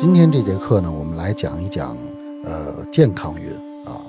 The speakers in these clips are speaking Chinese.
今天这节课呢，我们来讲一讲呃健康运啊。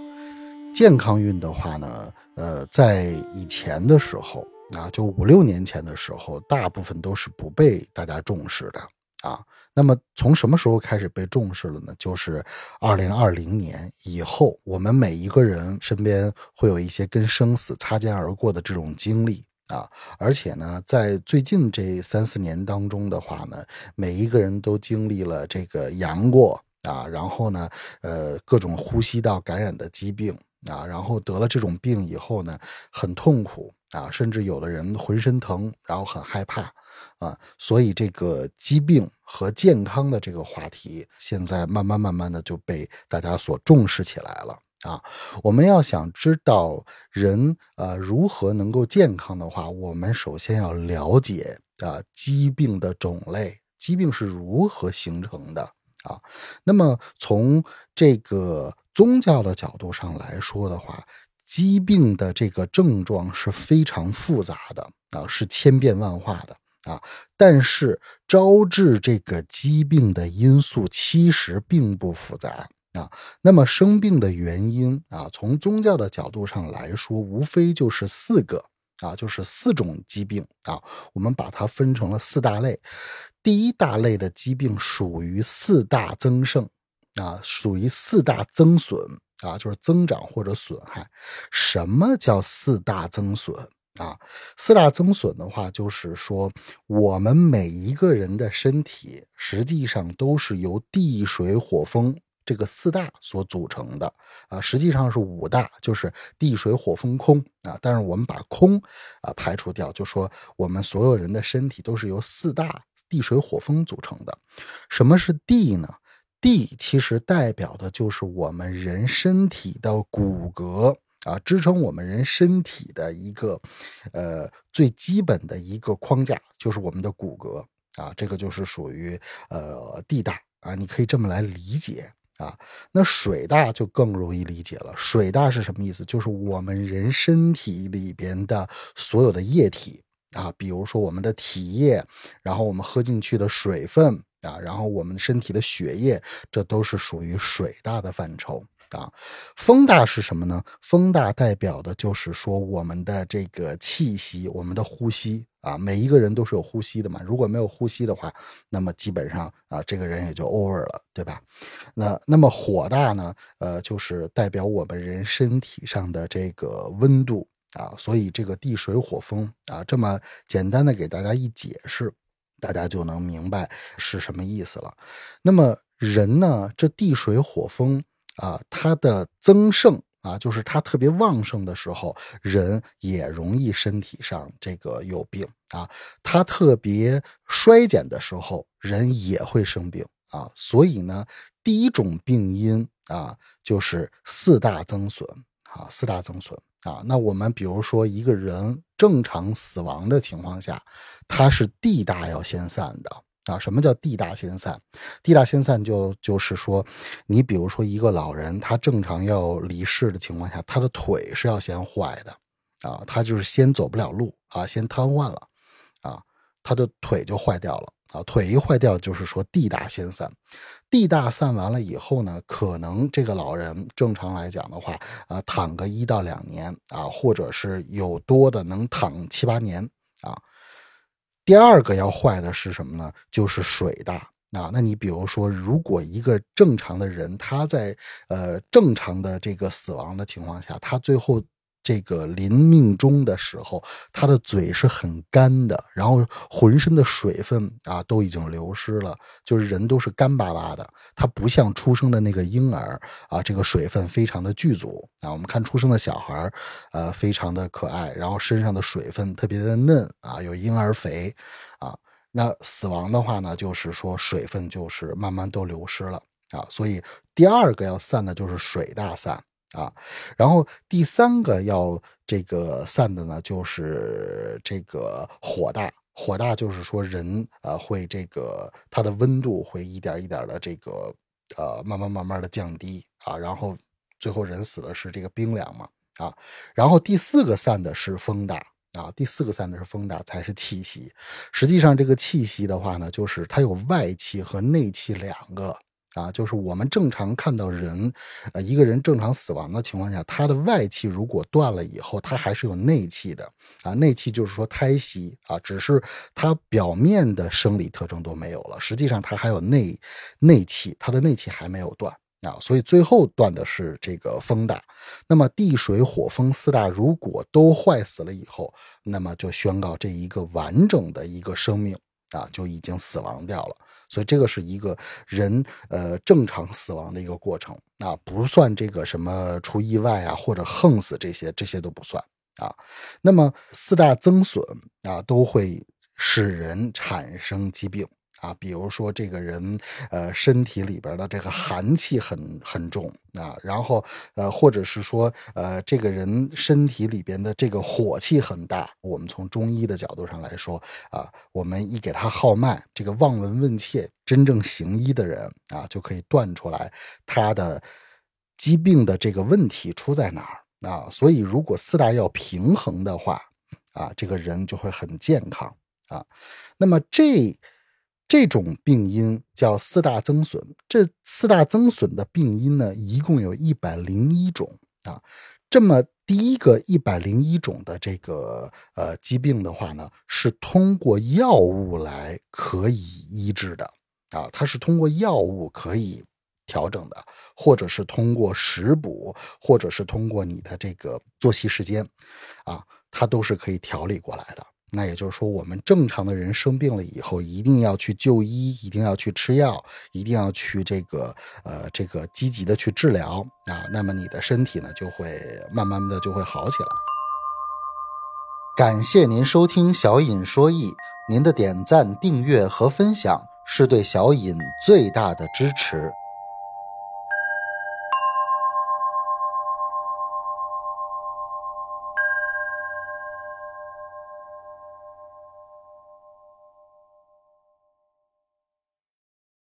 健康运的话呢，呃，在以前的时候啊，就五六年前的时候，大部分都是不被大家重视的啊。那么从什么时候开始被重视了呢？就是二零二零年以后，我们每一个人身边会有一些跟生死擦肩而过的这种经历。啊，而且呢，在最近这三四年当中的话呢，每一个人都经历了这个阳过啊，然后呢，呃，各种呼吸道感染的疾病啊，然后得了这种病以后呢，很痛苦啊，甚至有的人浑身疼，然后很害怕啊，所以这个疾病和健康的这个话题，现在慢慢慢慢的就被大家所重视起来了。啊，我们要想知道人呃如何能够健康的话，我们首先要了解啊疾病的种类，疾病是如何形成的啊。那么从这个宗教的角度上来说的话，疾病的这个症状是非常复杂的啊，是千变万化的啊。但是招致这个疾病的因素其实并不复杂。啊，那么生病的原因啊，从宗教的角度上来说，无非就是四个啊，就是四种疾病啊。我们把它分成了四大类。第一大类的疾病属于四大增盛啊，属于四大增损啊，就是增长或者损害。什么叫四大增损啊？四大增损的话，就是说我们每一个人的身体实际上都是由地水火风。这个四大所组成的啊，实际上是五大，就是地水火风空啊。但是我们把空啊排除掉，就说我们所有人的身体都是由四大地水火风组成的。什么是地呢？地其实代表的就是我们人身体的骨骼啊，支撑我们人身体的一个呃最基本的一个框架，就是我们的骨骼啊。这个就是属于呃地大啊，你可以这么来理解。啊，那水大就更容易理解了。水大是什么意思？就是我们人身体里边的所有的液体啊，比如说我们的体液，然后我们喝进去的水分啊，然后我们身体的血液，这都是属于水大的范畴。啊，风大是什么呢？风大代表的就是说我们的这个气息，我们的呼吸啊，每一个人都是有呼吸的嘛。如果没有呼吸的话，那么基本上啊，这个人也就 over 了，对吧？那那么火大呢？呃，就是代表我们人身体上的这个温度啊。所以这个地水火风啊，这么简单的给大家一解释，大家就能明白是什么意思了。那么人呢，这地水火风。啊，它的增盛啊，就是它特别旺盛的时候，人也容易身体上这个有病啊；它特别衰减的时候，人也会生病啊。所以呢，第一种病因啊，就是四大增损啊，四大增损啊。那我们比如说一个人正常死亡的情况下，他是地大要先散的。啊，什么叫地大先散？地大先散就就是说，你比如说一个老人，他正常要离世的情况下，他的腿是要先坏的，啊，他就是先走不了路啊，先瘫痪了，啊，他的腿就坏掉了，啊，腿一坏掉，就是说地大先散，地大散完了以后呢，可能这个老人正常来讲的话，啊，躺个一到两年，啊，或者是有多的能躺七八年，啊。第二个要坏的是什么呢？就是水大啊。那你比如说，如果一个正常的人，他在呃正常的这个死亡的情况下，他最后。这个临命终的时候，他的嘴是很干的，然后浑身的水分啊都已经流失了，就是人都是干巴巴的。他不像出生的那个婴儿啊，这个水分非常的具足啊。我们看出生的小孩呃，非常的可爱，然后身上的水分特别的嫩啊，有婴儿肥啊。那死亡的话呢，就是说水分就是慢慢都流失了啊。所以第二个要散的就是水大散。啊，然后第三个要这个散的呢，就是这个火大。火大就是说人啊会这个它的温度会一点一点的这个呃慢慢慢慢的降低啊，然后最后人死的是这个冰凉嘛啊。然后第四个散的是风大啊，第四个散的是风大，才是气息。实际上，这个气息的话呢，就是它有外气和内气两个啊。就是我们正常看到人，呃，一个人正常死亡的情况下，他的外气如果断了以后，他还是有内气的啊。内气就是说胎息啊，只是他表面的生理特征都没有了，实际上他还有内内气，他的内气还没有断。啊，所以最后断的是这个风大，那么地水火风四大如果都坏死了以后，那么就宣告这一个完整的一个生命啊就已经死亡掉了。所以这个是一个人呃正常死亡的一个过程啊，不算这个什么出意外啊或者横死这些，这些都不算啊。那么四大增损啊，都会使人产生疾病。啊，比如说这个人，呃，身体里边的这个寒气很很重啊，然后呃，或者是说，呃，这个人身体里边的这个火气很大。我们从中医的角度上来说啊，我们一给他号脉，这个望闻问切，真正行医的人啊，就可以断出来他的疾病的这个问题出在哪儿啊。所以，如果四大要平衡的话，啊，这个人就会很健康啊。那么这。这种病因叫四大增损，这四大增损的病因呢，一共有一百零一种啊。这么第一个一百零一种的这个呃疾病的话呢，是通过药物来可以医治的啊，它是通过药物可以调整的，或者是通过食补，或者是通过你的这个作息时间啊，它都是可以调理过来的。那也就是说，我们正常的人生病了以后，一定要去就医，一定要去吃药，一定要去这个呃这个积极的去治疗啊。那么你的身体呢，就会慢慢的就会好起来。感谢您收听小尹说艺，您的点赞、订阅和分享是对小尹最大的支持。